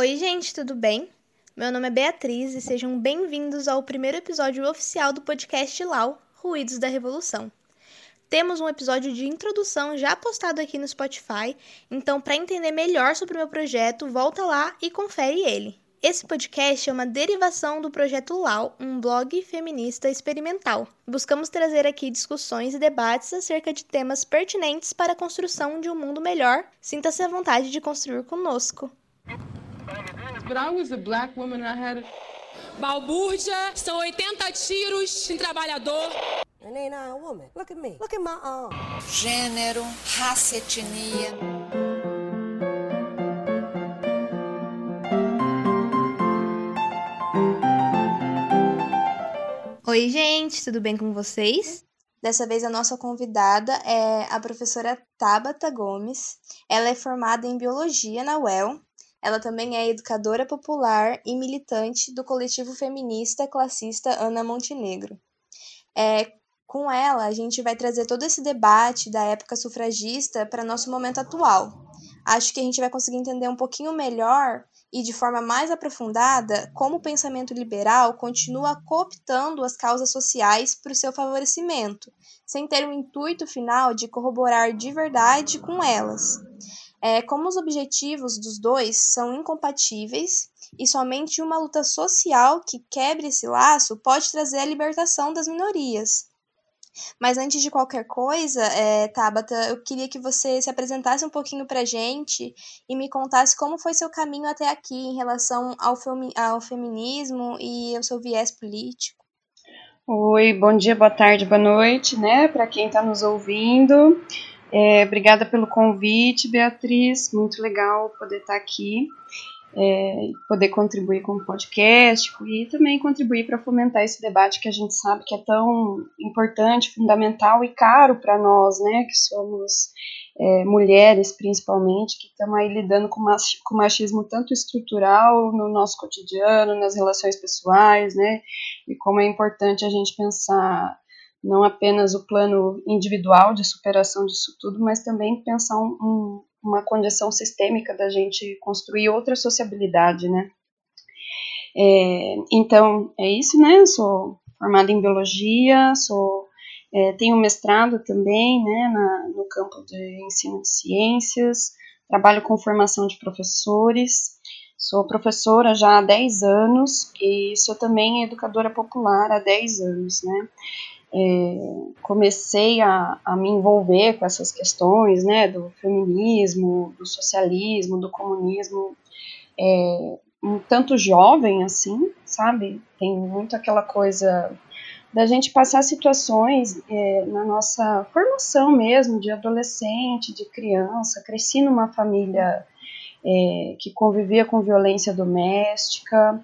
Oi, gente, tudo bem? Meu nome é Beatriz e sejam bem-vindos ao primeiro episódio oficial do podcast Lau Ruídos da Revolução. Temos um episódio de introdução já postado aqui no Spotify, então, para entender melhor sobre o meu projeto, volta lá e confere ele. Esse podcast é uma derivação do projeto LAU, um blog feminista experimental. Buscamos trazer aqui discussões e debates acerca de temas pertinentes para a construção de um mundo melhor. Sinta-se à vontade de construir conosco. Balbúrdia, são 80 tiros em trabalhador. Gênero, raça, etnia. Oi, gente, tudo bem com vocês? Dessa vez a nossa convidada é a professora Tabata Gomes. Ela é formada em biologia na UEL. Ela também é educadora popular e militante do coletivo feminista classista Ana Montenegro. É, com ela, a gente vai trazer todo esse debate da época sufragista para nosso momento atual. Acho que a gente vai conseguir entender um pouquinho melhor e de forma mais aprofundada como o pensamento liberal continua cooptando as causas sociais para o seu favorecimento, sem ter o intuito final de corroborar de verdade com elas. É, como os objetivos dos dois são incompatíveis e somente uma luta social que quebre esse laço pode trazer a libertação das minorias. Mas antes de qualquer coisa, é, Tabata, eu queria que você se apresentasse um pouquinho para gente e me contasse como foi seu caminho até aqui em relação ao, femi ao feminismo e ao seu viés político. Oi, bom dia, boa tarde, boa noite, né, para quem está nos ouvindo. É, obrigada pelo convite, Beatriz, muito legal poder estar aqui é, poder contribuir com o podcast e também contribuir para fomentar esse debate que a gente sabe que é tão importante, fundamental e caro para nós, né, que somos é, mulheres principalmente, que estamos aí lidando com, com machismo tanto estrutural no nosso cotidiano, nas relações pessoais, né, e como é importante a gente pensar não apenas o plano individual de superação disso tudo, mas também pensar um, um uma condição sistêmica da gente construir outra sociabilidade, né? É, então, é isso, né? Sou formada em biologia, sou, é, tenho mestrado também, né, na, no campo de ensino de ciências, trabalho com formação de professores, sou professora já há 10 anos e sou também educadora popular há 10 anos, né? É, comecei a, a, me envolver com essas questões, né, do feminismo, do socialismo, do comunismo, é, um tanto jovem assim, sabe? Tem muito aquela coisa da gente passar situações é, na nossa formação mesmo, de adolescente, de criança. Cresci numa família é, que convivia com violência doméstica,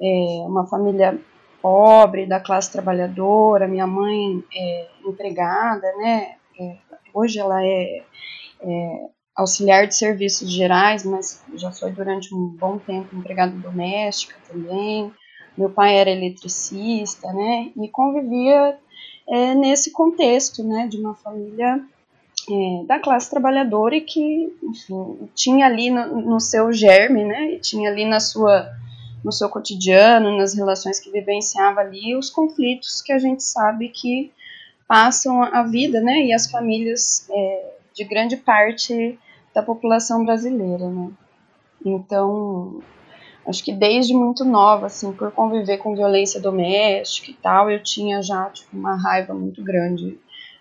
é, uma família pobre, da classe trabalhadora, minha mãe é empregada, né? É, hoje ela é, é, auxiliar de serviços gerais, mas já foi durante um bom tempo empregada doméstica também. Meu pai era eletricista, né? E convivia é, nesse contexto, né? De uma família é, da classe trabalhadora e que, enfim, tinha ali no, no seu germe, né? E tinha ali na sua no seu cotidiano, nas relações que vivenciava ali, os conflitos que a gente sabe que passam a vida, né, e as famílias é, de grande parte da população brasileira, né. Então, acho que desde muito nova, assim, por conviver com violência doméstica e tal, eu tinha já tipo, uma raiva muito grande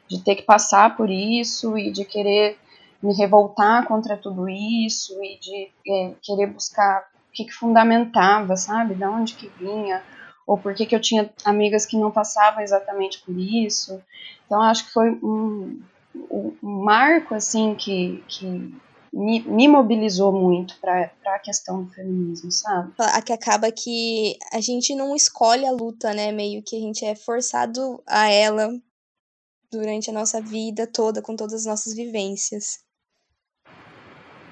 de ter que passar por isso e de querer me revoltar contra tudo isso e de é, querer buscar que, que fundamentava, sabe? Da onde que vinha, ou por que, que eu tinha amigas que não passavam exatamente por isso. Então, acho que foi um, um marco, assim, que, que me, me mobilizou muito para a questão do feminismo, sabe? A que acaba que a gente não escolhe a luta, né? Meio que a gente é forçado a ela durante a nossa vida toda, com todas as nossas vivências.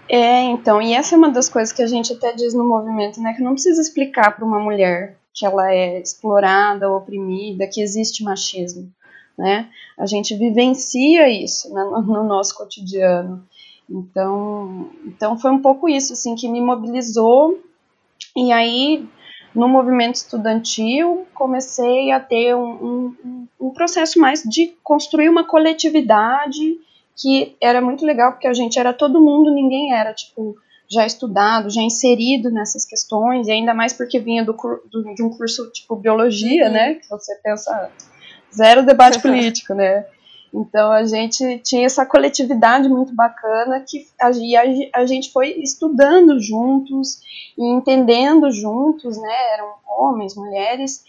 É, então, e essa é uma das coisas que a gente até diz no movimento, né, que não precisa explicar para uma mulher que ela é explorada, oprimida, que existe machismo, né? A gente vivencia isso né, no, no nosso cotidiano. Então, então foi um pouco isso assim que me mobilizou E aí, no movimento estudantil, comecei a ter um, um, um processo mais de construir uma coletividade que era muito legal, porque a gente era todo mundo, ninguém era, tipo, já estudado, já inserido nessas questões, e ainda mais porque vinha do, do de um curso tipo biologia, uhum. né? Que você pensa zero debate político, né? Então a gente tinha essa coletividade muito bacana que a, a, a, gente foi estudando juntos e entendendo juntos, né? Eram homens, mulheres,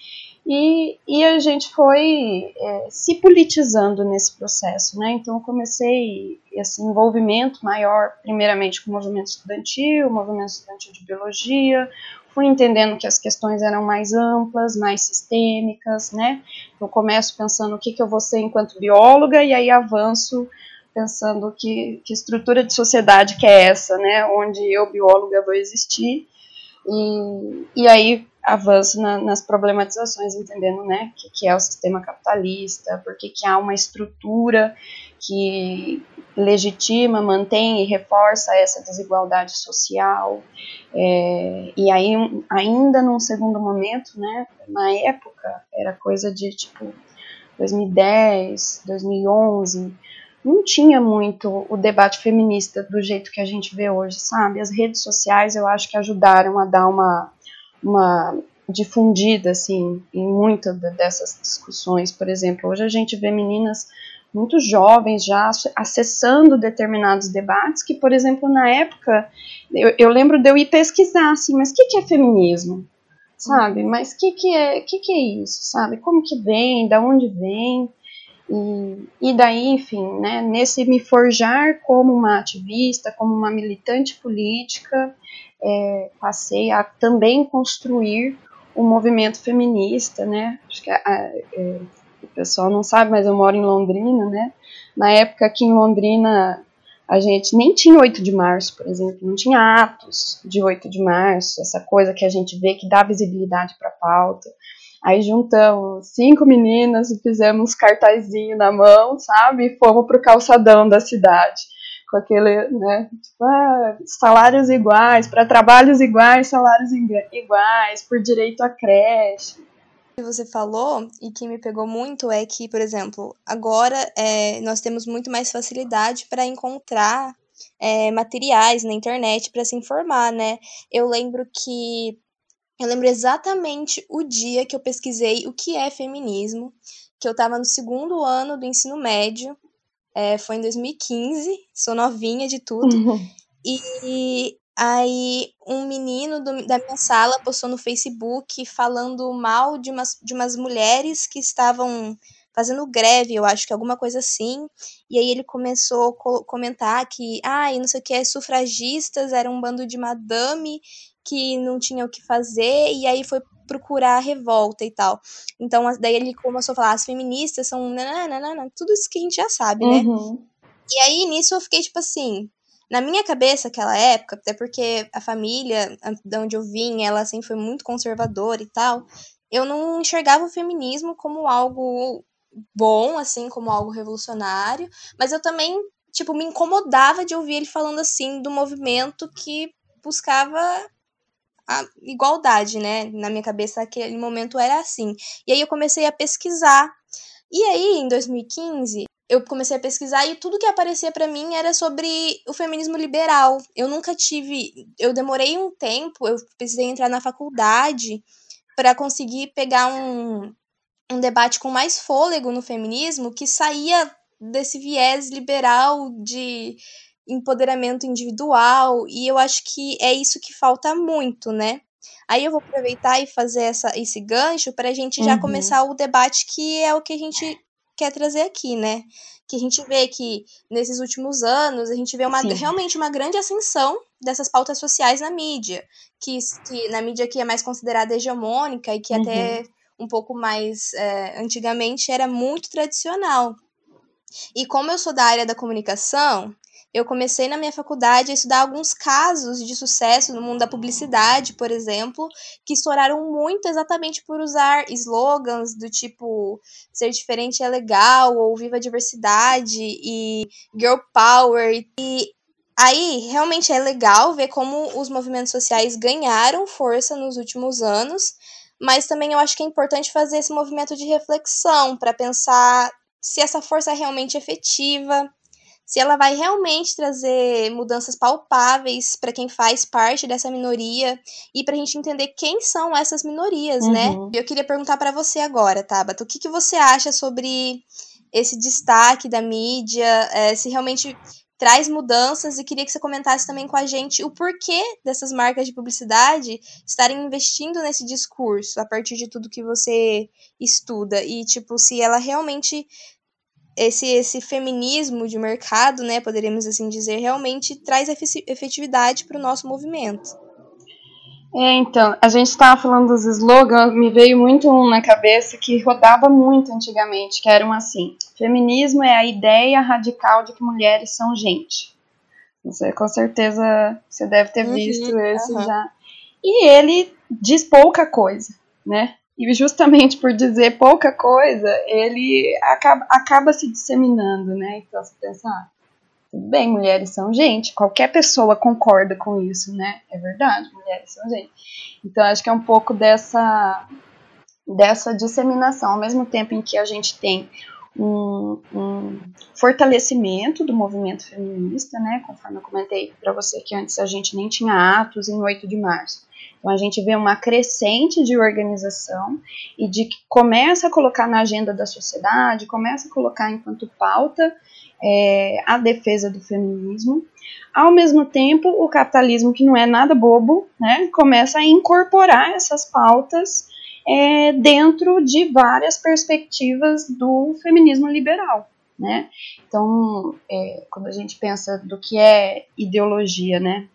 e, e a gente foi é, se politizando nesse processo, né? Então eu comecei esse envolvimento maior, primeiramente com o movimento estudantil, o movimento estudantil de biologia, fui entendendo que as questões eram mais amplas, mais sistêmicas, né? Eu começo pensando o que, que eu vou ser enquanto bióloga e aí avanço pensando que, que estrutura de sociedade que é essa, né? Onde eu, bióloga, vou existir. E, e aí avanço na, nas problematizações, entendendo né, que, que é o sistema capitalista, porque que há uma estrutura que legitima, mantém e reforça essa desigualdade social. É, e aí, ainda num segundo momento, né, na época, era coisa de tipo 2010, 2011, não tinha muito o debate feminista do jeito que a gente vê hoje, sabe? As redes sociais eu acho que ajudaram a dar uma uma difundida assim em muitas dessas discussões. Por exemplo, hoje a gente vê meninas muito jovens já acessando determinados debates que, por exemplo, na época eu, eu lembro de eu ir pesquisar assim, mas o que, que é feminismo? Sabe? Mas o que, que, é, que, que é isso? Sabe? Como que vem? Da onde vem? E, e daí, enfim, né, nesse me forjar como uma ativista, como uma militante política, é, passei a também construir o movimento feminista, né? Acho que a, a, é, o pessoal não sabe, mas eu moro em Londrina, né? Na época aqui em Londrina a gente nem tinha 8 de março, por exemplo, não tinha atos de 8 de março, essa coisa que a gente vê que dá visibilidade para a pauta. Aí juntamos cinco meninas e fizemos cartazinho na mão, sabe? E fomos pro calçadão da cidade com aquele, né, tipo, ah, salários iguais, para trabalhos iguais, salários iguais, por direito à creche. O que você falou e que me pegou muito é que, por exemplo, agora é, nós temos muito mais facilidade para encontrar é, materiais na internet para se informar, né? Eu lembro que eu lembro exatamente o dia que eu pesquisei o que é feminismo, que eu estava no segundo ano do ensino médio é, foi em 2015, sou novinha de tudo. Uhum. E aí um menino do, da minha sala postou no Facebook falando mal de umas, de umas mulheres que estavam fazendo greve, eu acho que alguma coisa assim. E aí ele começou a co comentar que, ah, e não sei o que, sufragistas eram um bando de madame que não tinha o que fazer, e aí foi procurar a revolta e tal. Então, daí ele começou a falar, as feministas são nananana, tudo isso que a gente já sabe, né? Uhum. E aí, nisso, eu fiquei, tipo assim, na minha cabeça, aquela época, até porque a família de onde eu vim, ela sempre foi muito conservadora e tal, eu não enxergava o feminismo como algo bom, assim, como algo revolucionário, mas eu também, tipo, me incomodava de ouvir ele falando assim do movimento que buscava a igualdade, né? Na minha cabeça, aquele momento era assim. E aí eu comecei a pesquisar. E aí, em 2015, eu comecei a pesquisar e tudo que aparecia para mim era sobre o feminismo liberal. Eu nunca tive, eu demorei um tempo, eu precisei entrar na faculdade para conseguir pegar um, um debate com mais fôlego no feminismo que saía desse viés liberal de empoderamento individual, e eu acho que é isso que falta muito, né? Aí eu vou aproveitar e fazer essa, esse gancho para a gente já uhum. começar o debate que é o que a gente quer trazer aqui, né? Que a gente vê que nesses últimos anos a gente vê uma, realmente uma grande ascensão dessas pautas sociais na mídia, que, que na mídia que é mais considerada hegemônica e que uhum. até um pouco mais é, antigamente era muito tradicional. E como eu sou da área da comunicação, eu comecei na minha faculdade a estudar alguns casos de sucesso no mundo da publicidade, por exemplo, que estouraram muito exatamente por usar slogans do tipo ser diferente é legal, ou viva a diversidade, e girl power. E Aí, realmente é legal ver como os movimentos sociais ganharam força nos últimos anos, mas também eu acho que é importante fazer esse movimento de reflexão para pensar se essa força é realmente efetiva, se ela vai realmente trazer mudanças palpáveis para quem faz parte dessa minoria e para a gente entender quem são essas minorias, né? uhum. né? Eu queria perguntar para você agora, Tabata, o que, que você acha sobre esse destaque da mídia, é, se realmente traz mudanças e queria que você comentasse também com a gente o porquê dessas marcas de publicidade estarem investindo nesse discurso a partir de tudo que você estuda e tipo se ela realmente esse, esse feminismo de mercado, né, poderíamos assim dizer, realmente traz efetividade para o nosso movimento. É, então, a gente estava falando dos slogans, me veio muito um na cabeça que rodava muito antigamente, que eram assim: feminismo é a ideia radical de que mulheres são gente. Você com certeza você deve ter uhum, visto esse uhum. já. E ele diz pouca coisa, né? E justamente por dizer pouca coisa, ele acaba, acaba se disseminando, né? Então você pensa, ah, tudo bem, mulheres são gente, qualquer pessoa concorda com isso, né? É verdade, mulheres são gente. Então acho que é um pouco dessa, dessa disseminação, ao mesmo tempo em que a gente tem um, um, fortalecimento do movimento feminista, né? Conforme eu comentei para você que antes a gente nem tinha atos em 8 de março. Então a gente vê uma crescente de organização e de que começa a colocar na agenda da sociedade, começa a colocar enquanto pauta é, a defesa do feminismo. Ao mesmo tempo, o capitalismo, que não é nada bobo, né, começa a incorporar essas pautas é, dentro de várias perspectivas do feminismo liberal. Né? Então, é, quando a gente pensa do que é ideologia, né,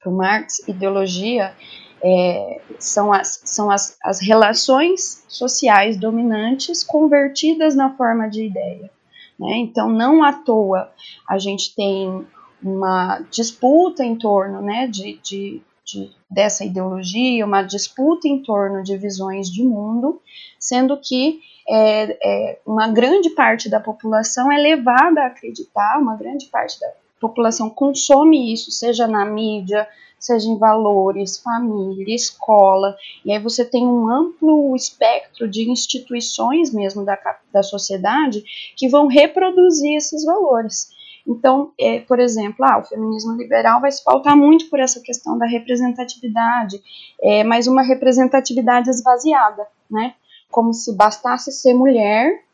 para o Marx, ideologia é, são, as, são as, as relações sociais dominantes convertidas na forma de ideia. Né? Então, não à toa a gente tem uma disputa em torno né, de, de, de, dessa ideologia, uma disputa em torno de visões de mundo, sendo que é, é, uma grande parte da população é levada a acreditar, uma grande parte da população consome isso, seja na mídia, seja em valores, família, escola, e aí você tem um amplo espectro de instituições mesmo da, da sociedade que vão reproduzir esses valores. Então, é, por exemplo, ah, o feminismo liberal vai se pautar muito por essa questão da representatividade, é, mas uma representatividade esvaziada, né? Como se bastasse ser mulher,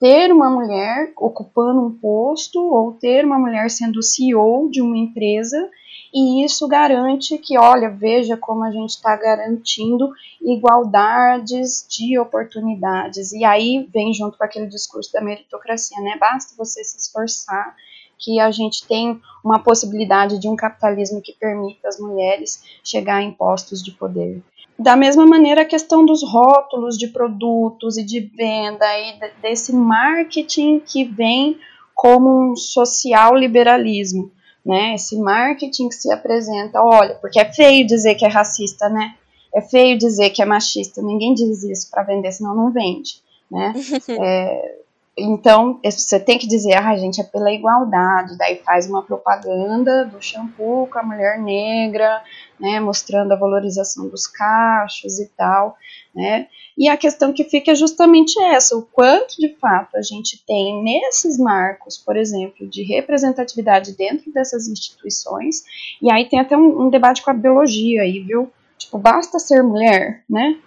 ter uma mulher ocupando um posto ou ter uma mulher sendo CEO de uma empresa e isso garante que, olha, veja como a gente está garantindo igualdades de oportunidades. E aí vem junto com aquele discurso da meritocracia, né? Basta você se esforçar que a gente tem uma possibilidade de um capitalismo que permita as mulheres chegar em postos de poder. Da mesma maneira, a questão dos rótulos de produtos e de venda e desse marketing que vem como um social liberalismo né? Esse marketing que se apresenta, olha, porque é feio dizer que é racista, né? É feio dizer que é machista. Ninguém diz isso para vender, senão não vende, né? é, então, você tem que dizer, ah, gente, é pela igualdade, daí faz uma propaganda do shampoo com a mulher negra, né, mostrando a valorização dos cachos e tal, né, e a questão que fica é justamente essa, o quanto de fato a gente tem nesses marcos, por exemplo, de representatividade dentro dessas instituições, e aí tem até um, um debate com a biologia aí, viu, tipo, basta ser mulher, né,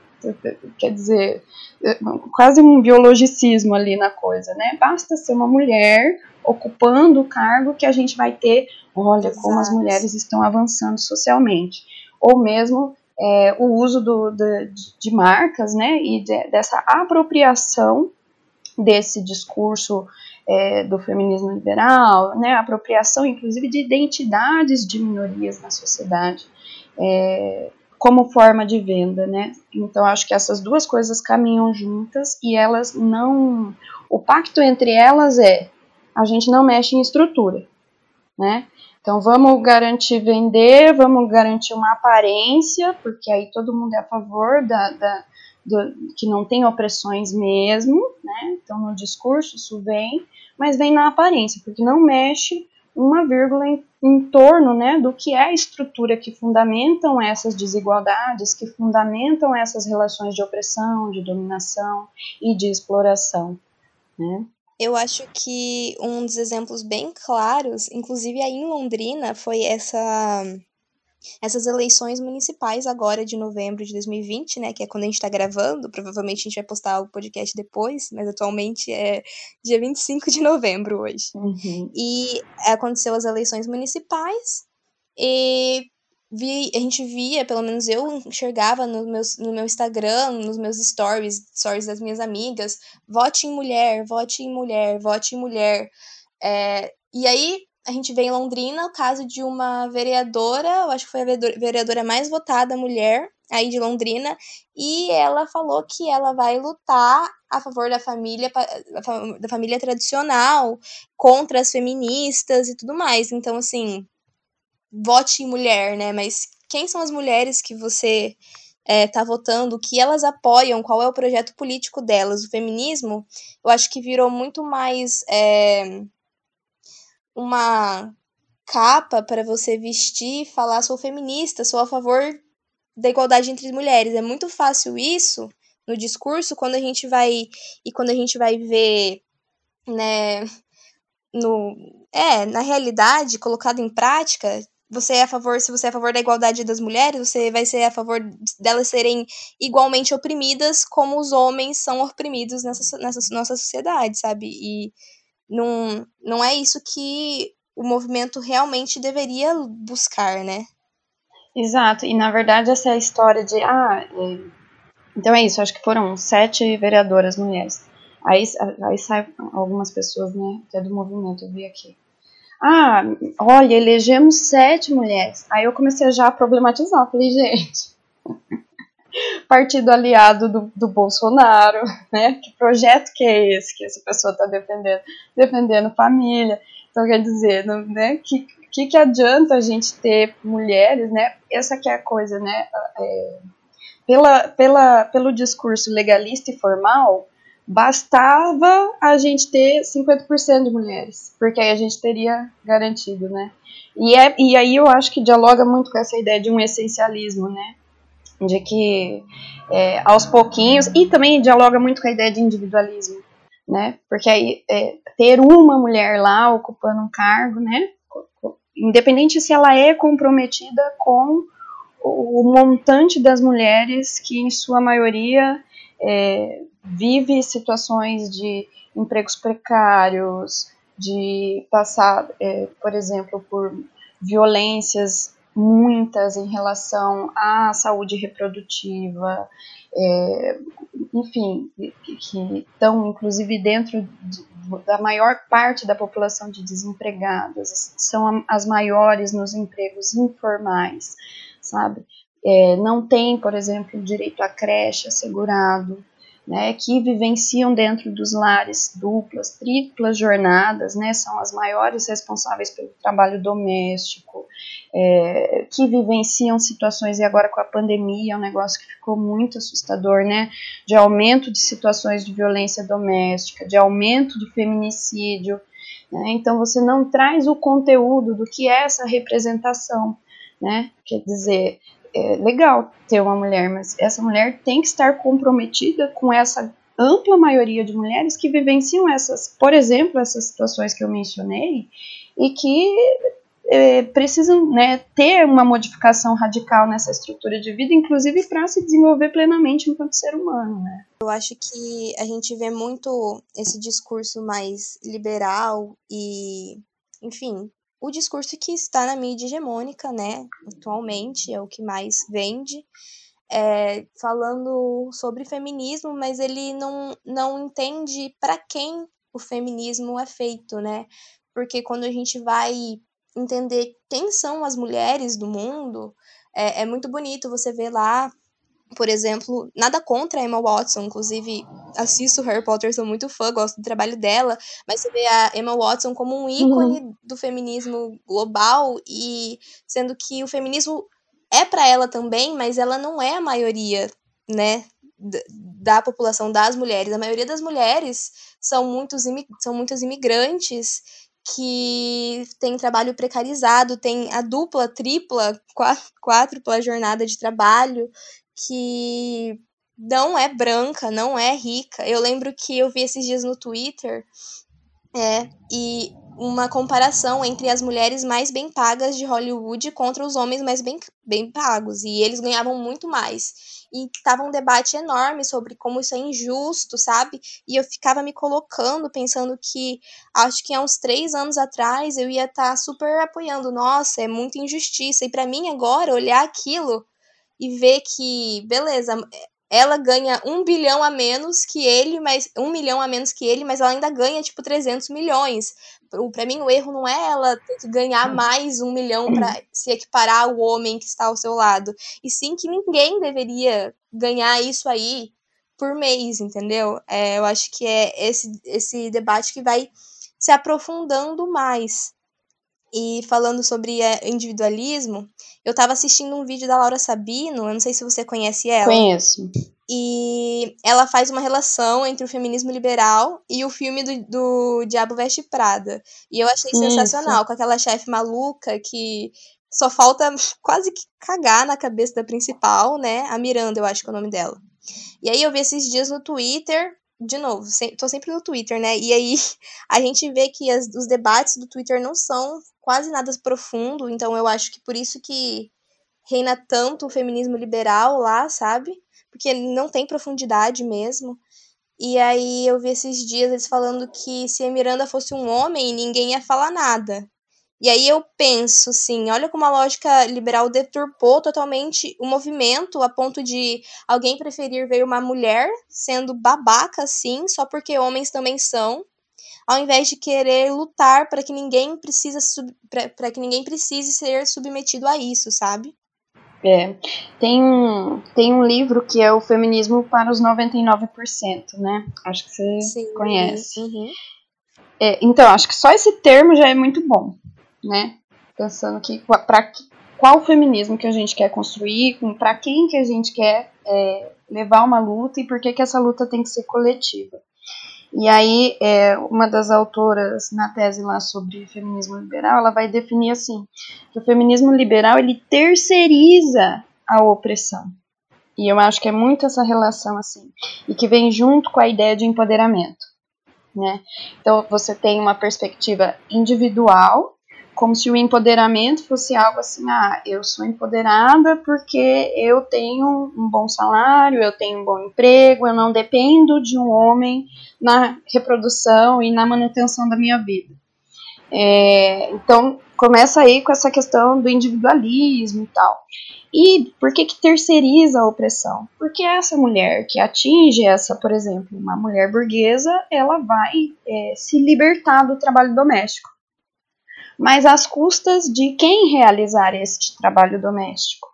quer dizer, é, quase um biologicismo ali na coisa, né? Basta ser uma mulher ocupando o cargo que a gente vai ter, olha Exato. como as mulheres estão avançando socialmente. Ou mesmo é, o uso do, de, de, marcas, né? E de, dessa apropriação desse discurso é, do feminismo liberal, né? Apropriação, inclusive, de identidades de minorias na sociedade. É, como forma de venda, né? Então acho que essas duas coisas caminham juntas e elas não, o pacto entre elas é a gente não mexe em estrutura, né? Então vamos garantir vender, vamos garantir uma aparência, porque aí todo mundo é a favor da, da do, que não tem opressões mesmo, né? Então no discurso isso vem, mas vem na aparência, porque não mexe uma vírgula em, em torno né, do que é a estrutura que fundamentam essas desigualdades, que fundamentam essas relações de opressão, de dominação e de exploração. Né? Eu acho que um dos exemplos bem claros, inclusive aí em Londrina, foi essa essas eleições municipais agora de novembro de 2020, né, que é quando a gente está gravando, provavelmente a gente vai postar o podcast depois, mas atualmente é dia 25 de novembro hoje. Uhum. E aconteceu as eleições municipais e vi, a gente via, pelo menos eu enxergava no, meus, no meu Instagram, nos meus stories, stories das minhas amigas, vote em mulher, vote em mulher, vote em mulher. É, e aí a gente vê em Londrina o caso de uma vereadora, eu acho que foi a vereadora mais votada mulher aí de Londrina, e ela falou que ela vai lutar a favor da família da família tradicional, contra as feministas e tudo mais. Então, assim, vote em mulher, né? Mas quem são as mulheres que você é, tá votando, o que elas apoiam, qual é o projeto político delas? O feminismo, eu acho que virou muito mais. É, uma capa para você vestir e falar sou feminista, sou a favor da igualdade entre mulheres. É muito fácil isso no discurso quando a gente vai e quando a gente vai ver, né, no é, na realidade, colocado em prática, você é a favor, se você é a favor da igualdade das mulheres, você vai ser a favor delas serem igualmente oprimidas como os homens são oprimidos nessa, nessa nossa sociedade, sabe? E não, não é isso que o movimento realmente deveria buscar, né? Exato, e na verdade essa é a história de. Ah, então é isso, acho que foram sete vereadoras mulheres. Aí, aí sai algumas pessoas, né, até do movimento, eu vi aqui. Ah, olha, elegemos sete mulheres. Aí eu comecei já a problematizar, falei, gente, partido aliado do, do Bolsonaro, né? Que projeto que é esse que essa pessoa está defendendo? Defendendo família. Então, quer dizer, né? Que, que, que adianta a gente ter mulheres, né? Essa que é a coisa, né? É, pela, pela, pelo discurso legalista e formal, bastava a gente ter 50% de mulheres, porque aí a gente teria garantido, né? E, é, e aí eu acho que dialoga muito com essa ideia de um essencialismo, né? de que é, aos pouquinhos, e também dialoga muito com a ideia de individualismo, né? Porque aí é, ter uma mulher lá ocupando um cargo, né? Independente se ela é comprometida com o montante das mulheres que, em sua maioria, é, vive situações de empregos precários, de passar, é, por exemplo, por violências muitas em relação à saúde reprodutiva, é, enfim, que estão inclusive dentro de, da maior parte da população de desempregadas, são as maiores nos empregos informais, sabe? É, não tem, por exemplo, direito à creche assegurado, né, que vivenciam dentro dos lares duplas, triplas jornadas, né, são as maiores responsáveis pelo trabalho doméstico, é, que vivenciam situações, e agora com a pandemia é um negócio que ficou muito assustador, né, de aumento de situações de violência doméstica, de aumento de feminicídio, né, então você não traz o conteúdo do que é essa representação, né, quer dizer, é legal ter uma mulher, mas essa mulher tem que estar comprometida com essa ampla maioria de mulheres que vivenciam essas, por exemplo, essas situações que eu mencionei e que é, precisam né, ter uma modificação radical nessa estrutura de vida, inclusive para se desenvolver plenamente enquanto ser humano. Né? Eu acho que a gente vê muito esse discurso mais liberal e, enfim, o discurso que está na mídia hegemônica, né, atualmente, é o que mais vende, é, falando sobre feminismo, mas ele não, não entende para quem o feminismo é feito, né? Porque quando a gente vai entender quem são as mulheres do mundo, é, é muito bonito você ver lá por exemplo, nada contra a Emma Watson, inclusive assisto Harry Potter, sou muito fã, gosto do trabalho dela, mas você vê a Emma Watson como um ícone uhum. do feminismo global e sendo que o feminismo é para ela também, mas ela não é a maioria, né, da população das mulheres. A maioria das mulheres são muitos são muitos imigrantes que tem trabalho precarizado, tem a dupla, tripla, quádrupla jornada de trabalho, que não é branca, não é rica. Eu lembro que eu vi esses dias no Twitter, é, e uma comparação entre as mulheres mais bem pagas de Hollywood contra os homens mais bem, bem pagos, e eles ganhavam muito mais. E tava um debate enorme sobre como isso é injusto, sabe? E eu ficava me colocando, pensando que acho que há uns três anos atrás eu ia estar tá super apoiando, nossa, é muita injustiça. E para mim agora, olhar aquilo e ver que, beleza, ela ganha um bilhão a menos que ele, mas um milhão a menos que ele, mas ela ainda ganha tipo 300 milhões. Para mim o erro não é ela ter que ganhar mais um milhão para se equiparar ao homem que está ao seu lado, e sim que ninguém deveria ganhar isso aí por mês, entendeu? É, eu acho que é esse esse debate que vai se aprofundando mais. E falando sobre é, individualismo, eu estava assistindo um vídeo da Laura Sabino, eu não sei se você conhece ela. Conheço. E ela faz uma relação entre o feminismo liberal e o filme do, do Diabo Veste Prada. E eu achei Isso. sensacional, com aquela chefe maluca que só falta quase que cagar na cabeça da principal, né? A Miranda, eu acho que é o nome dela. E aí eu vi esses dias no Twitter de novo, se, tô sempre no Twitter, né? E aí a gente vê que as, os debates do Twitter não são quase nada profundo, então eu acho que por isso que reina tanto o feminismo liberal lá, sabe? Porque não tem profundidade mesmo. E aí eu vi esses dias eles falando que se a Miranda fosse um homem, ninguém ia falar nada. E aí eu penso, assim, olha como a lógica liberal deturpou totalmente o movimento a ponto de alguém preferir ver uma mulher sendo babaca, assim, só porque homens também são, ao invés de querer lutar para que ninguém precisa para que ninguém precise ser submetido a isso, sabe? É, tem um, tem um livro que é o Feminismo para os 99%, né? Acho que você Sim, conhece. Uhum. É, então, acho que só esse termo já é muito bom né? Pensando que para qual feminismo que a gente quer construir, para quem que a gente quer é, levar uma luta e por que que essa luta tem que ser coletiva. E aí, é, uma das autoras na tese lá sobre feminismo liberal, ela vai definir assim, que o feminismo liberal, ele terceiriza a opressão. E eu acho que é muito essa relação assim, e que vem junto com a ideia de empoderamento, né? Então, você tem uma perspectiva individual, como se o empoderamento fosse algo assim, ah, eu sou empoderada porque eu tenho um bom salário, eu tenho um bom emprego, eu não dependo de um homem na reprodução e na manutenção da minha vida. É, então, começa aí com essa questão do individualismo e tal. E por que que terceiriza a opressão? Porque essa mulher que atinge essa, por exemplo, uma mulher burguesa, ela vai é, se libertar do trabalho doméstico mas às custas de quem realizar este trabalho doméstico.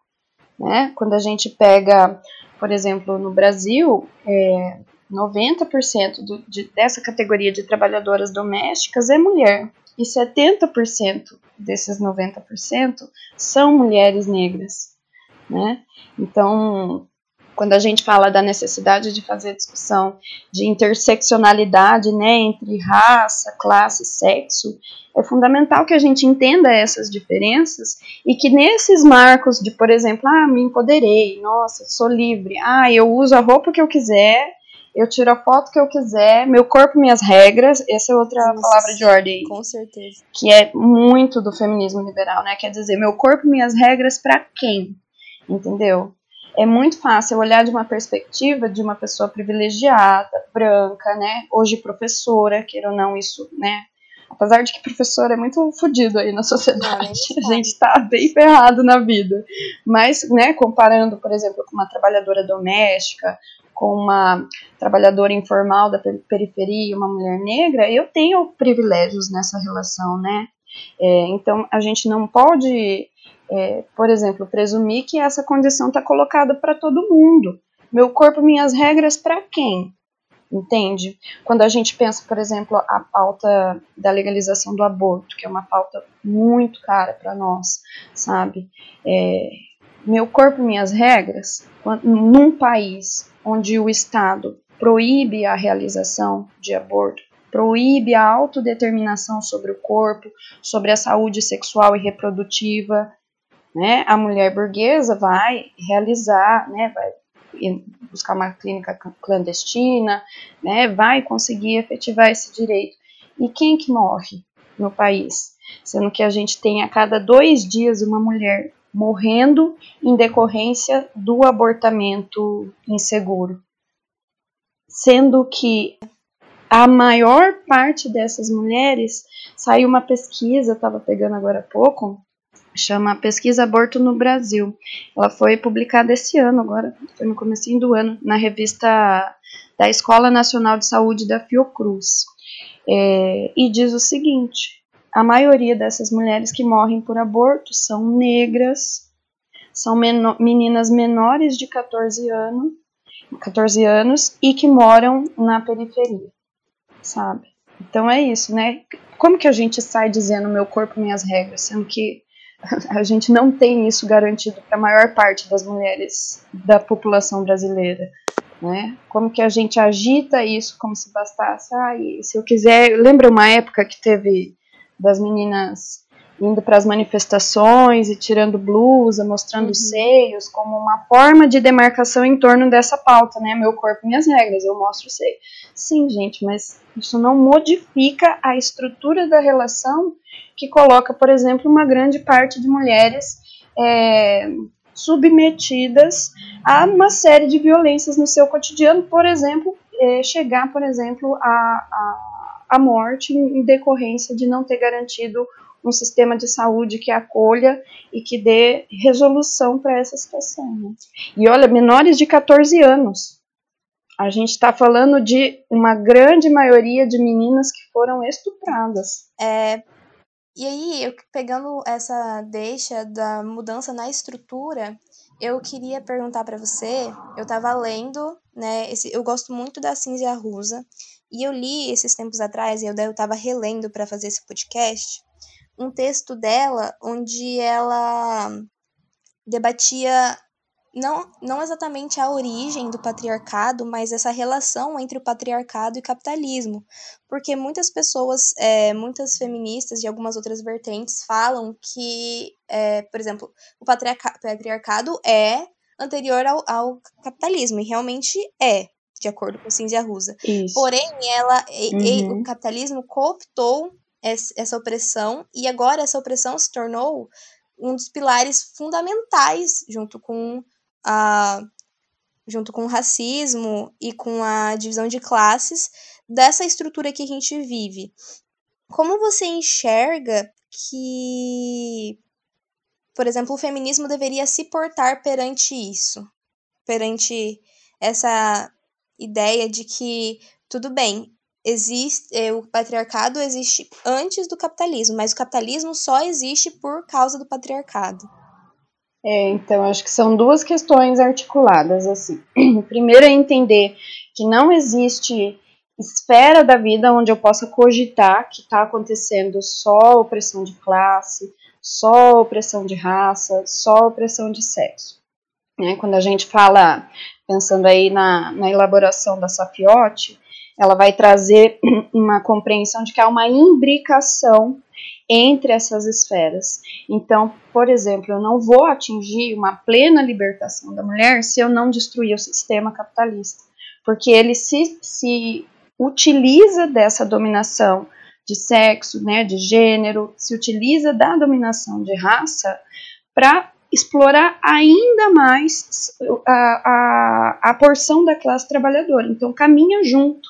Né? Quando a gente pega, por exemplo, no Brasil, é, 90% do, de, dessa categoria de trabalhadoras domésticas é mulher, e 70% desses 90% são mulheres negras. Né? Então, quando a gente fala da necessidade de fazer discussão de interseccionalidade né, entre raça, classe, sexo, é fundamental que a gente entenda essas diferenças e que nesses marcos de, por exemplo, ah, me empoderei, nossa, sou livre, ah, eu uso a roupa que eu quiser, eu tiro a foto que eu quiser, meu corpo, minhas regras, essa é outra nossa, palavra de ordem. Com certeza. Que é muito do feminismo liberal, né? Quer dizer, meu corpo, minhas regras para quem? Entendeu? É muito fácil olhar de uma perspectiva de uma pessoa privilegiada, branca, né? Hoje professora, queira ou não, isso, né? Apesar de que professor é muito fodido aí na sociedade, a gente está bem ferrado na vida. Mas, né, comparando, por exemplo, com uma trabalhadora doméstica, com uma trabalhadora informal da periferia, uma mulher negra, eu tenho privilégios nessa relação, né? É, então, a gente não pode é, por exemplo, presumir que essa condição está colocada para todo mundo. Meu corpo, minhas regras para quem? Entende? Quando a gente pensa, por exemplo, a pauta da legalização do aborto, que é uma pauta muito cara para nós, sabe? É, meu corpo, minhas regras, num país onde o Estado proíbe a realização de aborto proíbe a autodeterminação sobre o corpo, sobre a saúde sexual e reprodutiva. Né? A mulher burguesa vai realizar, né, vai buscar uma clínica clandestina, né, vai conseguir efetivar esse direito. E quem que morre no país? Sendo que a gente tem a cada dois dias uma mulher morrendo em decorrência do abortamento inseguro. Sendo que a maior parte dessas mulheres, saiu uma pesquisa, estava pegando agora há pouco, chama Pesquisa Aborto no Brasil. Ela foi publicada esse ano, agora, foi no começo do ano, na revista da Escola Nacional de Saúde da Fiocruz. É, e diz o seguinte: a maioria dessas mulheres que morrem por aborto são negras, são meno meninas menores de 14 anos, 14 anos e que moram na periferia, sabe? Então é isso, né? Como que a gente sai dizendo meu corpo, minhas regras, sendo que a gente não tem isso garantido para a maior parte das mulheres da população brasileira? Né? Como que a gente agita isso como se bastasse? Ah, se eu quiser, lembra uma época que teve das meninas indo para as manifestações e tirando blusa, mostrando uhum. seios, como uma forma de demarcação em torno dessa pauta, né? Meu corpo, minhas regras, eu mostro o seio. Sim, gente, mas isso não modifica a estrutura da relação que coloca, por exemplo, uma grande parte de mulheres é, submetidas a uma série de violências no seu cotidiano, por exemplo, é, chegar, por exemplo, a, a a morte em decorrência de não ter garantido um sistema de saúde que acolha e que dê resolução para essa situação. Né? E olha, menores de 14 anos. A gente está falando de uma grande maioria de meninas que foram estupradas. É, e aí, eu, pegando essa deixa da mudança na estrutura, eu queria perguntar para você. Eu estava lendo, né? Esse, eu gosto muito da Cinzia Rusa, e eu li esses tempos atrás, e eu estava relendo para fazer esse podcast, um texto dela onde ela debatia não, não exatamente a origem do patriarcado, mas essa relação entre o patriarcado e capitalismo. Porque muitas pessoas, é, muitas feministas e algumas outras vertentes falam que, é, por exemplo, o patriarca patriarcado é anterior ao, ao capitalismo, e realmente é de acordo com Cinzia Rusa. Isso. Porém, ela, uhum. e, o capitalismo cooptou essa opressão e agora essa opressão se tornou um dos pilares fundamentais junto com a junto com o racismo e com a divisão de classes dessa estrutura que a gente vive. Como você enxerga que, por exemplo, o feminismo deveria se portar perante isso? Perante essa ideia de que, tudo bem, existe é, o patriarcado existe antes do capitalismo, mas o capitalismo só existe por causa do patriarcado. É, então acho que são duas questões articuladas assim. Primeiro é entender que não existe esfera da vida onde eu possa cogitar que está acontecendo só opressão de classe, só opressão de raça, só opressão de sexo. Né? Quando a gente fala pensando aí na, na elaboração da Safiotti, ela vai trazer uma compreensão de que há uma imbricação entre essas esferas. Então, por exemplo, eu não vou atingir uma plena libertação da mulher se eu não destruir o sistema capitalista, porque ele se, se utiliza dessa dominação de sexo, né, de gênero, se utiliza da dominação de raça para explorar ainda mais a, a, a porção da classe trabalhadora. Então, caminha junto.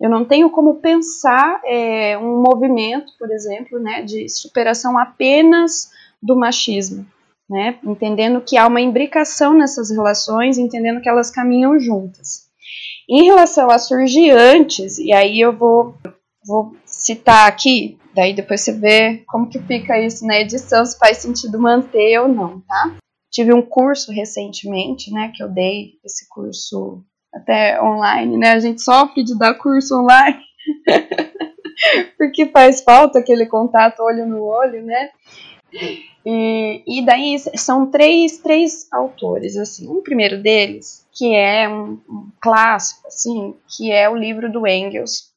Eu não tenho como pensar é, um movimento, por exemplo, né, de superação apenas do machismo, né, entendendo que há uma imbricação nessas relações, entendendo que elas caminham juntas. Em relação a surgir antes, e aí eu vou, vou citar aqui Daí depois você vê como que fica isso na edição, se faz sentido manter ou não, tá? Tive um curso recentemente, né, que eu dei esse curso até online, né? A gente sofre de dar curso online. porque faz falta aquele contato olho no olho, né? E, e daí são três, três autores, assim. Um primeiro deles, que é um, um clássico, assim, que é o livro do Engels,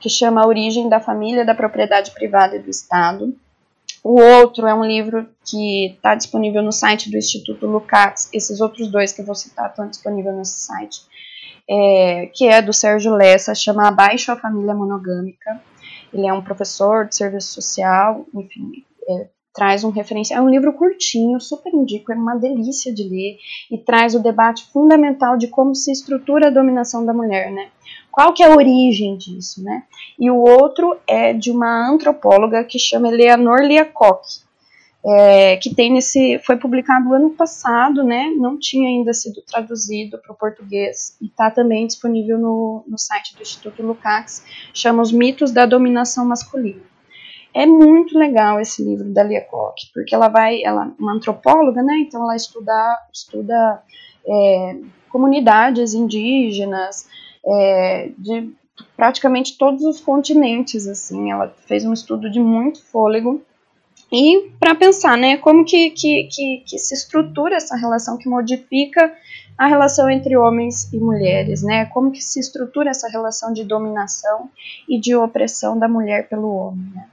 que chama A Origem da Família, da Propriedade Privada e do Estado. O outro é um livro que está disponível no site do Instituto Lukács. Esses outros dois que eu vou citar estão disponíveis nesse site. É, que é do Sérgio Lessa, chama Abaixo a Família Monogâmica. Ele é um professor de serviço social, enfim, é, traz um referencial. É um livro curtinho, super indico, é uma delícia de ler e traz o debate fundamental de como se estrutura a dominação da mulher, né? Qual que é a origem disso, né? E o outro é de uma antropóloga que chama Eleanor Liacock, é, que tem nesse, foi publicado ano passado, né? Não tinha ainda sido traduzido para o português e está também disponível no, no site do Instituto Lukács. Chama Os Mitos da Dominação Masculina. É muito legal esse livro da Lia Koch, porque ela vai, ela é uma antropóloga, né? Então ela estuda, estuda é, comunidades indígenas é, de praticamente todos os continentes, assim. Ela fez um estudo de muito fôlego e para pensar, né, como que, que, que, que, se estrutura essa relação que modifica a relação entre homens e mulheres, né, como que se estrutura essa relação de dominação e de opressão da mulher pelo homem, né.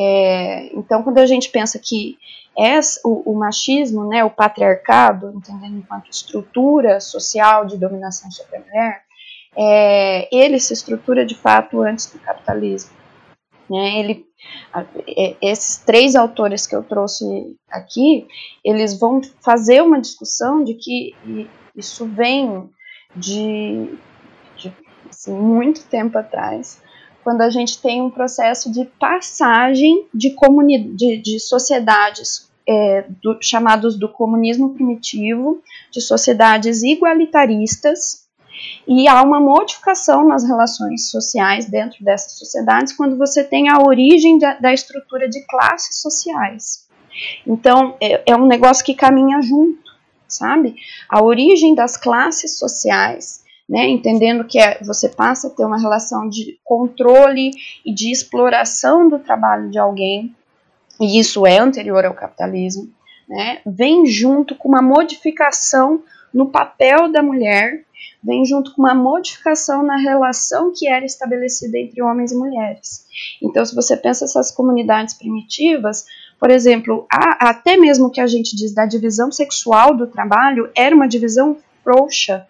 É, então, quando a gente pensa que é o, o, machismo, né, o patriarcado, entendendo enquanto estrutura social de dominação sobre a mulher, é, ele se estrutura de fato antes do capitalismo. Né? Ele, é, esses três autores que eu trouxe aqui, eles vão fazer uma discussão de que isso vem de, de assim, muito tempo atrás, quando a gente tem um processo de passagem de, de, de sociedades é, do, chamados do comunismo primitivo, de sociedades igualitaristas, e há uma modificação nas relações sociais dentro dessas sociedades quando você tem a origem da, estrutura de classes sociais. Então, é, é um negócio que caminha junto, sabe? A origem das classes sociais né, entendendo que é, você passa a ter uma relação de controle e de exploração do trabalho de alguém, e isso é anterior ao capitalismo, né, vem junto com uma modificação no papel da mulher, vem junto com uma modificação na relação que era estabelecida entre homens e mulheres. Então, se você pensa essas comunidades primitivas, por exemplo, a, até mesmo que a gente diz da divisão sexual do trabalho, era uma divisão frouxa,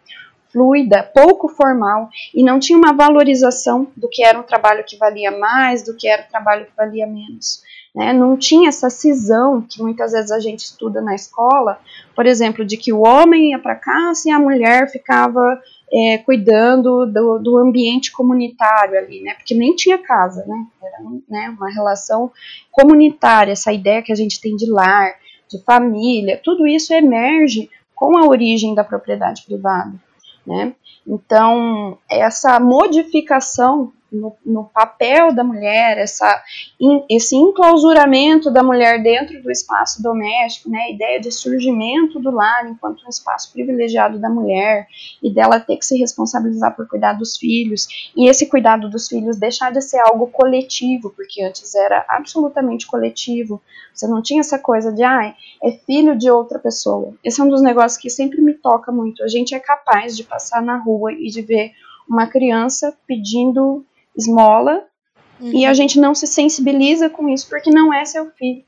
fluida, pouco formal e não tinha uma valorização do que era um trabalho que valia mais, do que era um trabalho que valia menos. Né? Não tinha essa cisão que muitas vezes a gente estuda na escola, por exemplo, de que o homem ia para casa e a mulher ficava é, cuidando do, do, ambiente comunitário ali, né? Porque nem tinha casa, né? Era né, uma relação comunitária, essa ideia que a gente tem de lar, de família, tudo isso emerge com a origem da propriedade privada. Né? Então, essa modificação no, no, papel da mulher, essa, in, esse enclausuramento da mulher dentro do espaço doméstico, né, a ideia de surgimento do lar enquanto um espaço privilegiado da mulher e dela ter que se responsabilizar por cuidar dos filhos, e esse cuidado dos filhos deixar de ser algo coletivo, porque antes era absolutamente coletivo, você não tinha essa coisa de, ah, é filho de outra pessoa. Esse é um dos negócios que sempre me toca muito. A gente é capaz de passar na rua e de ver uma criança pedindo esmola uhum. e a gente não se sensibiliza com isso porque não é seu filho,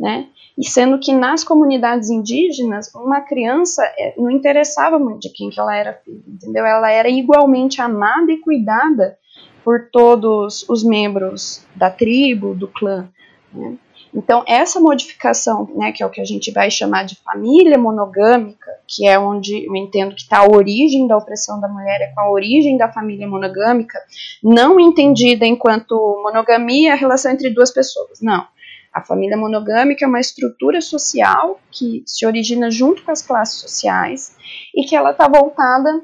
né? E sendo que nas comunidades indígenas, uma criança é, não interessava muito de quem que ela era filha, entendeu? Ela era igualmente amada e cuidada por todos os membros da tribo, do clã, né? Então, essa modificação, né, que é o que a gente vai chamar de família monogâmica, que é onde eu entendo que está a origem da opressão da mulher, é com a origem da família monogâmica, não entendida enquanto monogamia, a relação entre duas pessoas, não. A família monogâmica é uma estrutura social que se origina junto com as classes sociais e que ela está voltada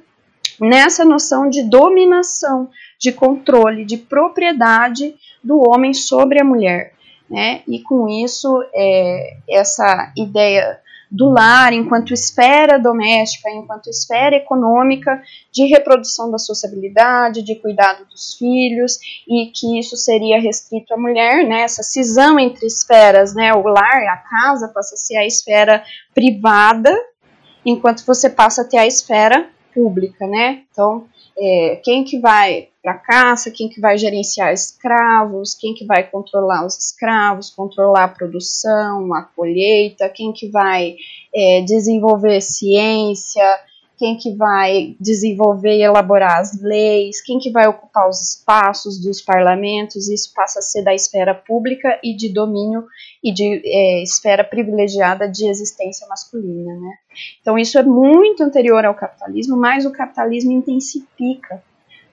nessa noção de dominação, de controle, de propriedade do homem sobre a mulher né? E com isso, é, essa ideia do lar enquanto esfera doméstica, enquanto esfera econômica de reprodução da sociabilidade, de cuidado dos filhos, e que isso seria restrito à mulher, né? Essa cisão entre esferas, né? O lar, a casa passa a ser a esfera privada, enquanto você passa a ter a esfera pública, né? Então, é, quem que vai para caça, quem que vai gerenciar escravos, quem que vai controlar os escravos, controlar a produção, a colheita, quem que vai é, desenvolver ciência, quem que vai desenvolver e elaborar as leis, quem que vai ocupar os espaços dos parlamentos, isso passa a ser da esfera pública e de domínio e de é, esfera privilegiada de existência masculina, né? Então isso é muito anterior ao capitalismo, mas o capitalismo intensifica,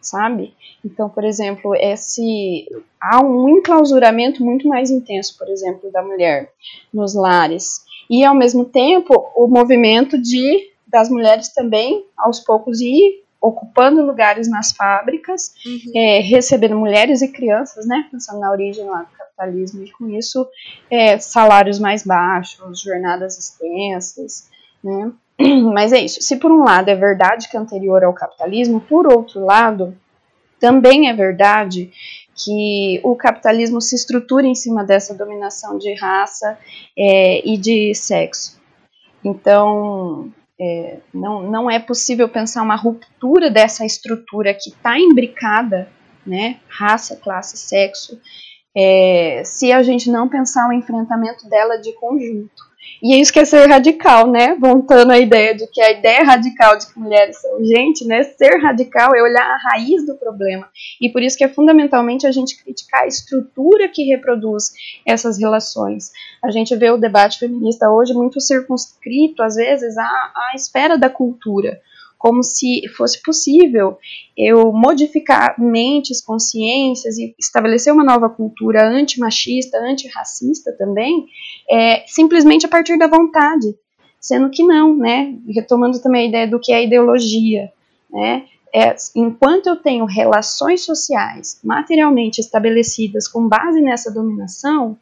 sabe? Então, por exemplo, esse há um enclausuramento muito mais intenso, por exemplo, da mulher nos lares e ao mesmo tempo o movimento de das mulheres também, aos poucos, ir ocupando lugares nas fábricas, uhum. é, recebendo mulheres e crianças, né, pensando na origem lá do capitalismo, e com isso é, salários mais baixos, jornadas extensas, né, mas é isso, se por um lado é verdade que é anterior ao capitalismo, por outro lado, também é verdade que o capitalismo se estrutura em cima dessa dominação de raça é, e de sexo. Então, é, não, não é possível pensar uma ruptura dessa estrutura que está imbricada, né, raça, classe, sexo, é, se a gente não pensar o enfrentamento dela de conjunto. E é ser radical, né? Voltando à ideia de que a ideia radical de que mulheres são gente, né? Ser radical é olhar a raiz do problema. E por isso que é fundamentalmente a gente criticar a estrutura que reproduz essas relações. A gente vê o debate feminista hoje muito circunscrito, às vezes, à, à esfera da cultura como se fosse possível eu modificar mentes, consciências e estabelecer uma nova cultura antimachista, antirracista também, é, simplesmente a partir da vontade, sendo que não, né? Retomando também a ideia do que é ideologia, né? É, enquanto eu tenho relações sociais materialmente estabelecidas com base nessa dominação,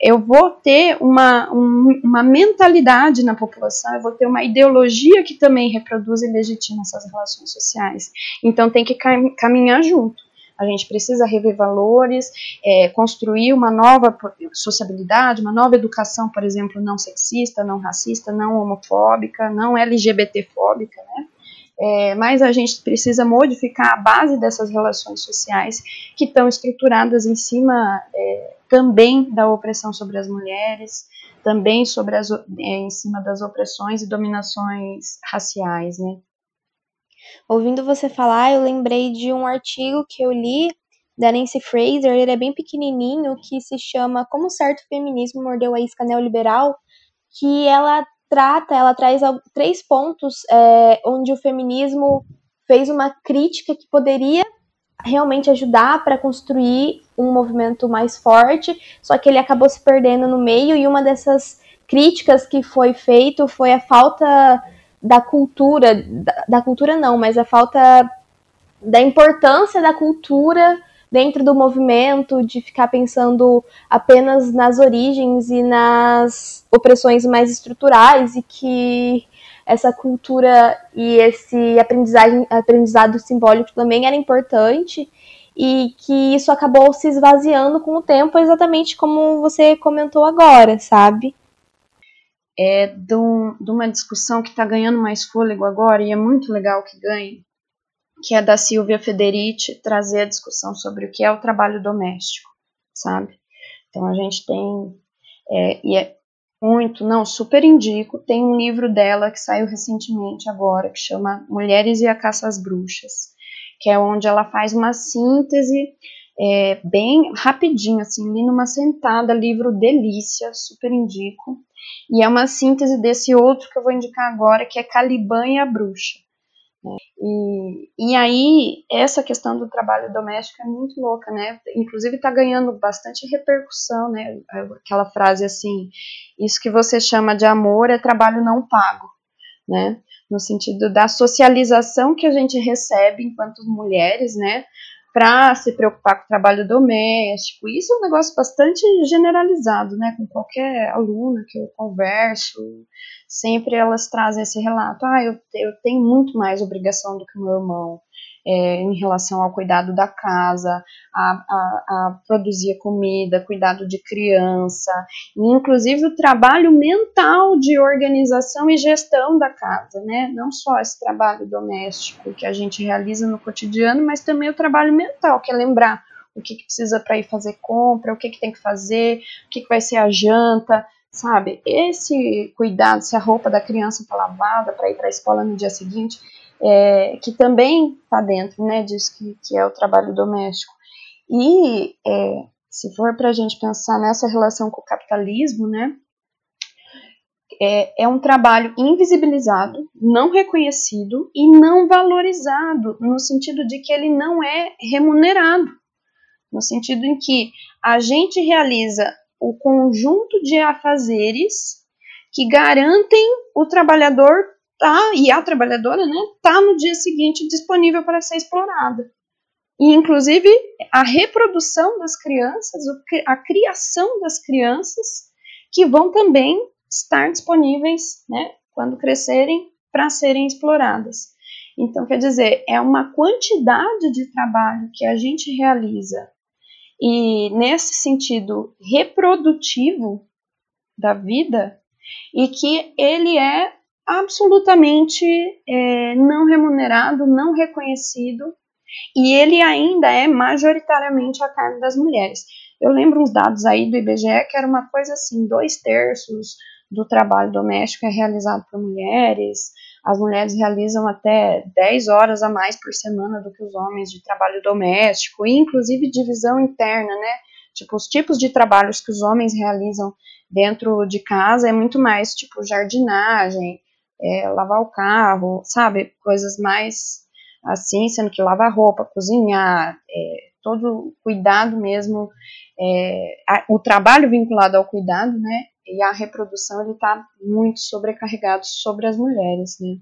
eu vou ter uma, um, uma mentalidade na população, eu vou ter uma ideologia que também reproduz e legitima essas relações sociais. Então tem que caminhar junto. A gente precisa rever valores, é, construir uma nova sociabilidade, uma nova educação, por exemplo, não sexista, não racista, não homofóbica, não LGBTfóbica, né? É, mas a gente precisa modificar a base dessas relações sociais que estão estruturadas em cima é, também da opressão sobre as mulheres, também sobre as, é, em cima das opressões e dominações raciais, né? Ouvindo você falar, eu lembrei de um artigo que eu li da Nancy Fraser, ele é bem pequenininho, que se chama Como Certo Feminismo Mordeu a Isca Neoliberal, que ela trata, ela traz três pontos é, onde o feminismo fez uma crítica que poderia realmente ajudar para construir um movimento mais forte, só que ele acabou se perdendo no meio e uma dessas críticas que foi feito foi a falta da cultura, da, da cultura não, mas a falta da importância da cultura dentro do movimento, de ficar pensando apenas nas origens e nas opressões mais estruturais e que essa cultura e esse aprendizagem, aprendizado simbólico também era importante e que isso acabou se esvaziando com o tempo, exatamente como você comentou agora, sabe? É de, um, de uma discussão que está ganhando mais fôlego agora, e é muito legal que ganhe, que é da Silvia Federici, trazer a discussão sobre o que é o trabalho doméstico, sabe? Então a gente tem, é, e é muito, não, super indico, tem um livro dela que saiu recentemente agora, que chama Mulheres e a Caça às Bruxas, que é onde ela faz uma síntese é, bem rapidinho, assim, li numa sentada, livro delícia, super indico. E é uma síntese desse outro que eu vou indicar agora, que é Caliban e a Bruxa. E, e aí, essa questão do trabalho doméstico é muito louca, né? Inclusive está ganhando bastante repercussão, né? Aquela frase assim, isso que você chama de amor é trabalho não pago, né? no sentido da socialização que a gente recebe enquanto mulheres, né, para se preocupar com o trabalho doméstico. Isso é um negócio bastante generalizado, né, com qualquer aluna que eu converso, sempre elas trazem esse relato: ah, eu, eu tenho muito mais obrigação do que o meu irmão. É, em relação ao cuidado da casa, a, a, a, produzir comida, cuidado de criança, inclusive o trabalho mental de organização e gestão da casa, né? Não só esse trabalho doméstico que a gente realiza no cotidiano, mas também o trabalho mental, que é lembrar o que, que precisa para ir fazer compra, o que, que tem que fazer, o que, que vai ser a janta, sabe? Esse cuidado, se a roupa da criança está lavada para ir para a escola no dia seguinte, é, que também está dentro, né, disso que, que é o trabalho doméstico. E é, se for para a gente pensar nessa relação com o capitalismo, né, é, é, um trabalho invisibilizado, não reconhecido e não valorizado, no sentido de que ele não é remunerado, no sentido em que a gente realiza o conjunto de afazeres que garantem o trabalhador tá e a trabalhadora, né, tá no dia seguinte disponível para ser explorada. E inclusive a reprodução das crianças, a criação das crianças que vão também estar disponíveis, né, quando crescerem para serem exploradas. Então, quer dizer, é uma quantidade de trabalho que a gente realiza e nesse sentido reprodutivo da vida e que ele é absolutamente é, não remunerado, não reconhecido e ele ainda é majoritariamente a cargo das mulheres. Eu lembro uns dados aí do IBGE que era uma coisa assim, dois terços do trabalho doméstico é realizado por mulheres, as mulheres realizam até 10 horas a mais por semana do que os homens de trabalho doméstico, inclusive divisão interna, né? Tipo, os tipos de trabalhos que os homens realizam dentro de casa é muito mais, tipo, jardinagem, é, lavar o carro, sabe? Coisas mais assim, sendo que lavar roupa, cozinhar, é, todo cuidado mesmo, é, a, o trabalho vinculado ao cuidado, né? e a reprodução ele está muito sobrecarregado sobre as mulheres, né?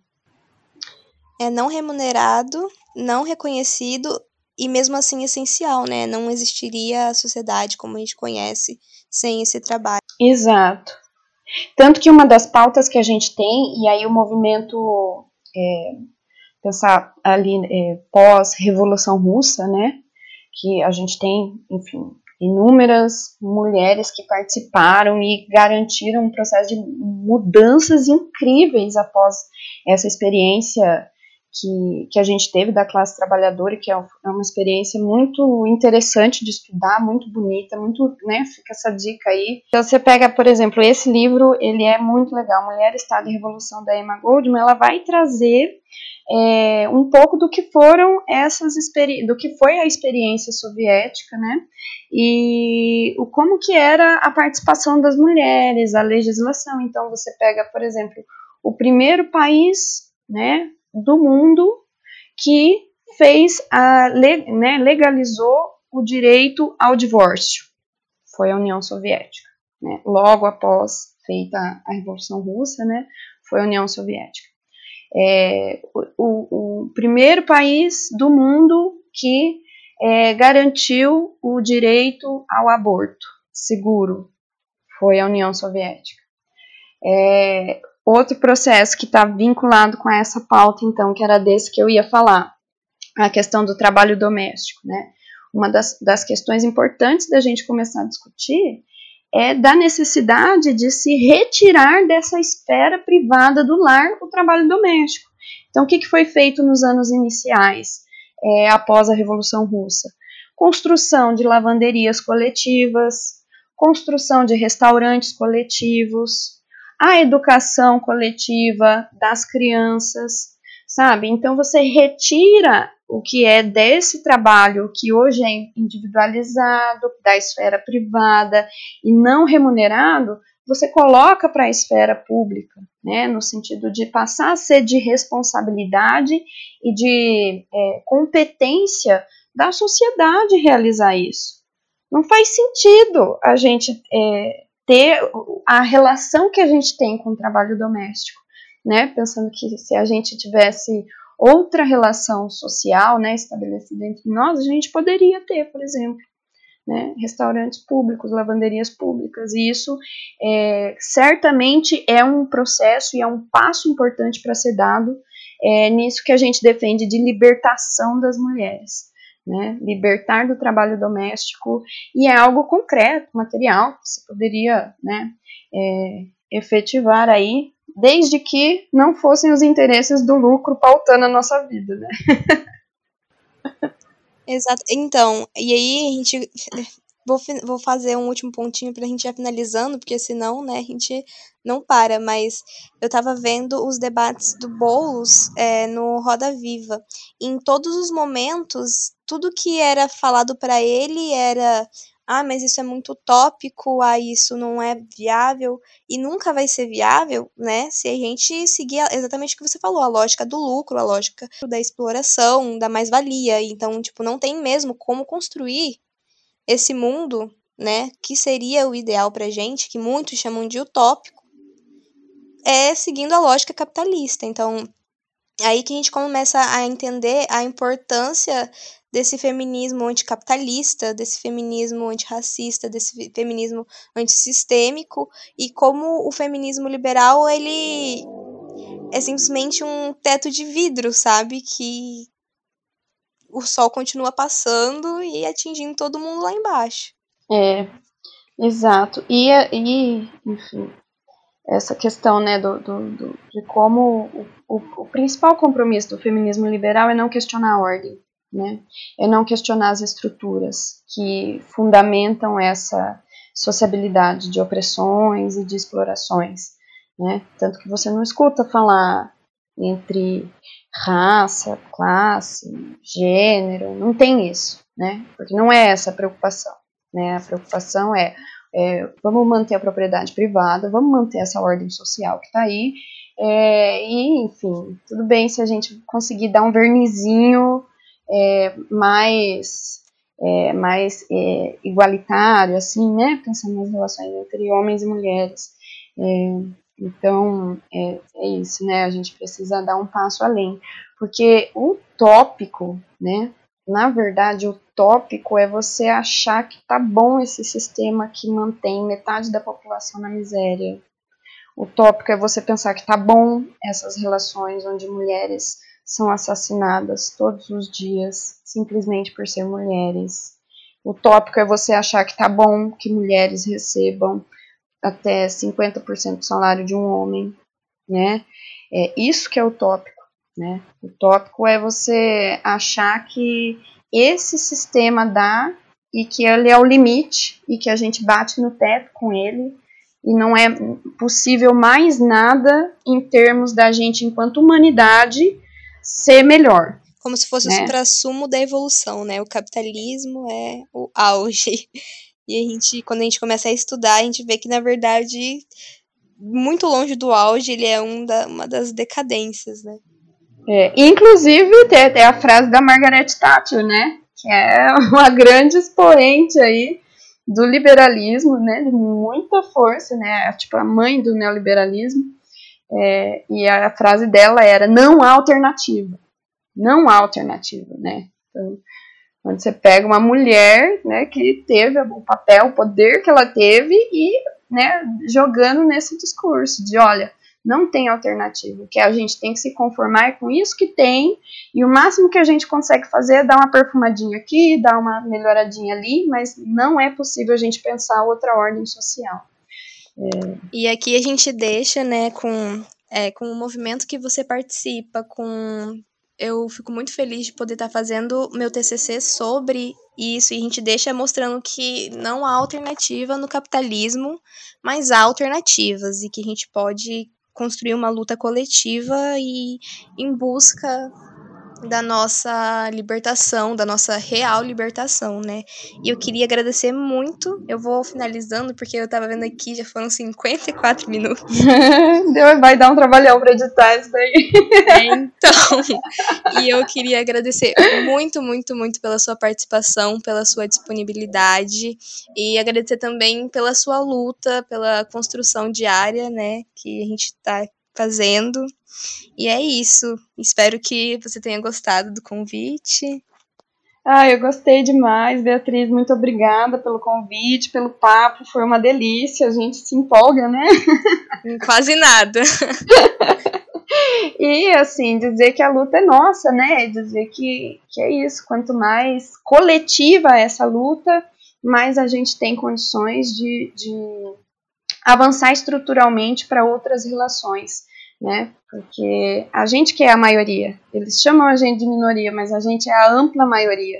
É não remunerado, não reconhecido e mesmo assim essencial, né? Não existiria a sociedade como a gente conhece sem esse trabalho. Exato. Tanto que uma das pautas que a gente tem, e aí o movimento, é, pensar ali é, pós-revolução russa, né? Que a gente tem, enfim, inúmeras mulheres que participaram e garantiram um processo de mudanças incríveis após essa experiência que, que a gente teve da classe trabalhadora, que é, é uma experiência muito interessante de estudar, muito bonita, muito, né, fica essa dica aí. Então, você pega, por exemplo, esse livro, ele é muito legal, Mulher, Estado e Revolução, da Emma Goldman, ela vai trazer é, um pouco do que foram essas do que foi a experiência soviética, né? E o como que era a participação das mulheres, a legislação. Então você pega, por exemplo, o primeiro país, né, do mundo que fez a né, legalizou o direito ao divórcio. Foi a União Soviética, né? Logo após feita a Revolução Russa, né? Foi a União Soviética é, o, o, primeiro país do mundo que é, garantiu o direito ao aborto seguro foi a União Soviética. É, outro processo que está vinculado com essa pauta, então, que era desse que eu ia falar, a questão do trabalho doméstico, né? Uma das, das questões importantes da gente começar a discutir é da necessidade de se retirar dessa esfera privada do lar o trabalho doméstico. Então, o que, que foi feito nos anos iniciais, é, após a Revolução Russa? Construção de lavanderias coletivas, construção de restaurantes coletivos, a educação coletiva das crianças, sabe? Então, você retira o que é desse trabalho que hoje é individualizado, da esfera privada e não remunerado, você coloca para a esfera pública, né, no sentido de passar a ser de responsabilidade e de é, competência da sociedade realizar isso. Não faz sentido a gente é, ter a relação que a gente tem com o trabalho doméstico, né, pensando que se a gente tivesse outra relação social, né, estabelecida entre nós, a gente poderia ter, por exemplo, né, restaurantes públicos, lavanderias públicas, e isso é, certamente é um processo e é um passo importante para ser dado é, nisso que a gente defende de libertação das mulheres. Né, libertar do trabalho doméstico e é algo concreto, material, que você poderia né, é, efetivar aí, desde que não fossem os interesses do lucro pautando a nossa vida, né? Exato. Então, e aí a gente. Vou, vou fazer um último pontinho pra gente ir finalizando, porque senão, né, a gente não para. Mas eu tava vendo os debates do Boulos é, no Roda Viva. Em todos os momentos, tudo que era falado para ele era ah, mas isso é muito utópico, ah, isso não é viável, e nunca vai ser viável, né, se a gente seguir exatamente o que você falou, a lógica do lucro, a lógica da exploração, da mais-valia. Então, tipo, não tem mesmo como construir esse mundo, né, que seria o ideal pra gente, que muitos chamam de utópico, é seguindo a lógica capitalista. Então, aí que a gente começa a entender a importância desse feminismo anticapitalista, desse feminismo antirracista, desse feminismo antissistêmico e como o feminismo liberal ele é simplesmente um teto de vidro, sabe, que o sol continua passando e atingindo todo mundo lá embaixo. É, exato. E, e enfim, essa questão né, do, do, do de como o, o, o, principal compromisso do feminismo liberal é não questionar a ordem né? É não questionar as estruturas que fundamentam essa sociabilidade de opressões e de explorações, né? Tanto que você não escuta falar entre raça, classe, gênero, não tem isso, né? Porque não é essa a preocupação, né? A preocupação é, é vamos manter a propriedade privada, vamos manter essa ordem social que está aí, é, e enfim, tudo bem se a gente conseguir dar um vernizinho é, mais, é, mais é, igualitário, assim, né? Pensando nas relações entre homens e mulheres. É, então, é, é, isso, né? A gente precisa dar um passo além. Porque o tópico, né? Na verdade, o tópico é você achar que tá bom esse sistema que mantém metade da população na miséria. O tópico é você pensar que tá bom essas relações onde mulheres são assassinadas todos os dias simplesmente por ser mulheres. O tópico é você achar que tá bom que mulheres recebam até 50% do salário de um homem, né? É isso que é o tópico, né? O tópico é você achar que esse sistema dá e que ele é o limite e que a gente bate no teto com ele e não é possível mais nada em termos da gente enquanto humanidade ser melhor. Como se fosse né? o supra-sumo da evolução, né? O capitalismo é o auge. E a gente, quando a gente começa a estudar, a gente vê que, na verdade, muito longe do auge, ele é um da, uma das decadências, né? É, inclusive, tem até a frase da Margaret Thatcher, né? Que é uma grande expoente aí do liberalismo, né? De muita força, né? Tipo, a mãe do neoliberalismo. É, e a frase dela era: não há alternativa. Não há alternativa, né? Então, quando você pega uma mulher, né, que teve o papel, o poder que ela teve e, né, jogando nesse discurso de, olha, não tem alternativa, que a gente tem que se conformar com isso que tem e o máximo que a gente consegue fazer é dar uma perfumadinha aqui, dar uma melhoradinha ali, mas não é possível a gente pensar outra ordem social. É. E aqui a gente deixa, né, com, é, com o movimento que você participa, com. Eu fico muito feliz de poder estar fazendo meu TCC sobre isso, e a gente deixa mostrando que não há alternativa no capitalismo, mas há alternativas, e que a gente pode construir uma luta coletiva e em busca da nossa libertação, da nossa real libertação, né? E eu queria agradecer muito. Eu vou finalizando, porque eu tava vendo aqui, já foram 54 minutos. Deu, vai dar um trabalhão pra editar isso daí. É, então. E eu queria agradecer muito, muito, muito pela sua participação, pela sua disponibilidade. E agradecer também pela sua luta, pela construção diária, né? Que a gente tá fazendo. E é isso. Espero que você tenha gostado do convite. Ah, eu gostei demais, Beatriz. Muito obrigada pelo convite, pelo papo. Foi uma delícia. A gente se empolga, né? Quase nada. e assim, dizer que a luta é nossa, né? Dizer que, que é isso. Quanto mais coletiva essa luta, mais a gente tem condições de, de avançar estruturalmente para outras relações né? Porque a gente que é a maioria, eles chamam a gente de minoria, mas a gente é a ampla maioria,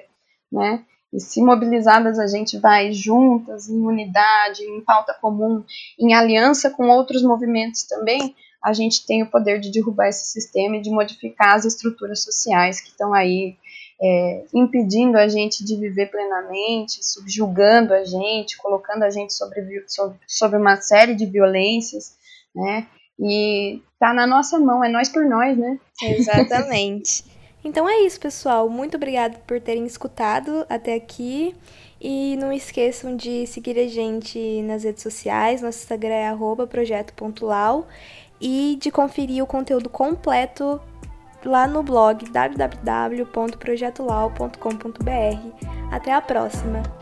né? E se mobilizadas a gente vai juntas, em unidade, em pauta comum, em aliança com outros movimentos também, a gente tem o poder de derrubar esse sistema e de modificar as estruturas sociais que estão aí é, impedindo a gente de viver plenamente, subjugando a gente, colocando a gente sobre, sobre, uma série de violências, né? E tá na nossa mão, é nós por nós, né? Exatamente. então é isso, pessoal. Muito obrigada por terem escutado até aqui. E não esqueçam de seguir a gente nas redes sociais. Nosso Instagram é projeto.lau e de conferir o conteúdo completo lá no blog www.projetolau.com.br. Até a próxima!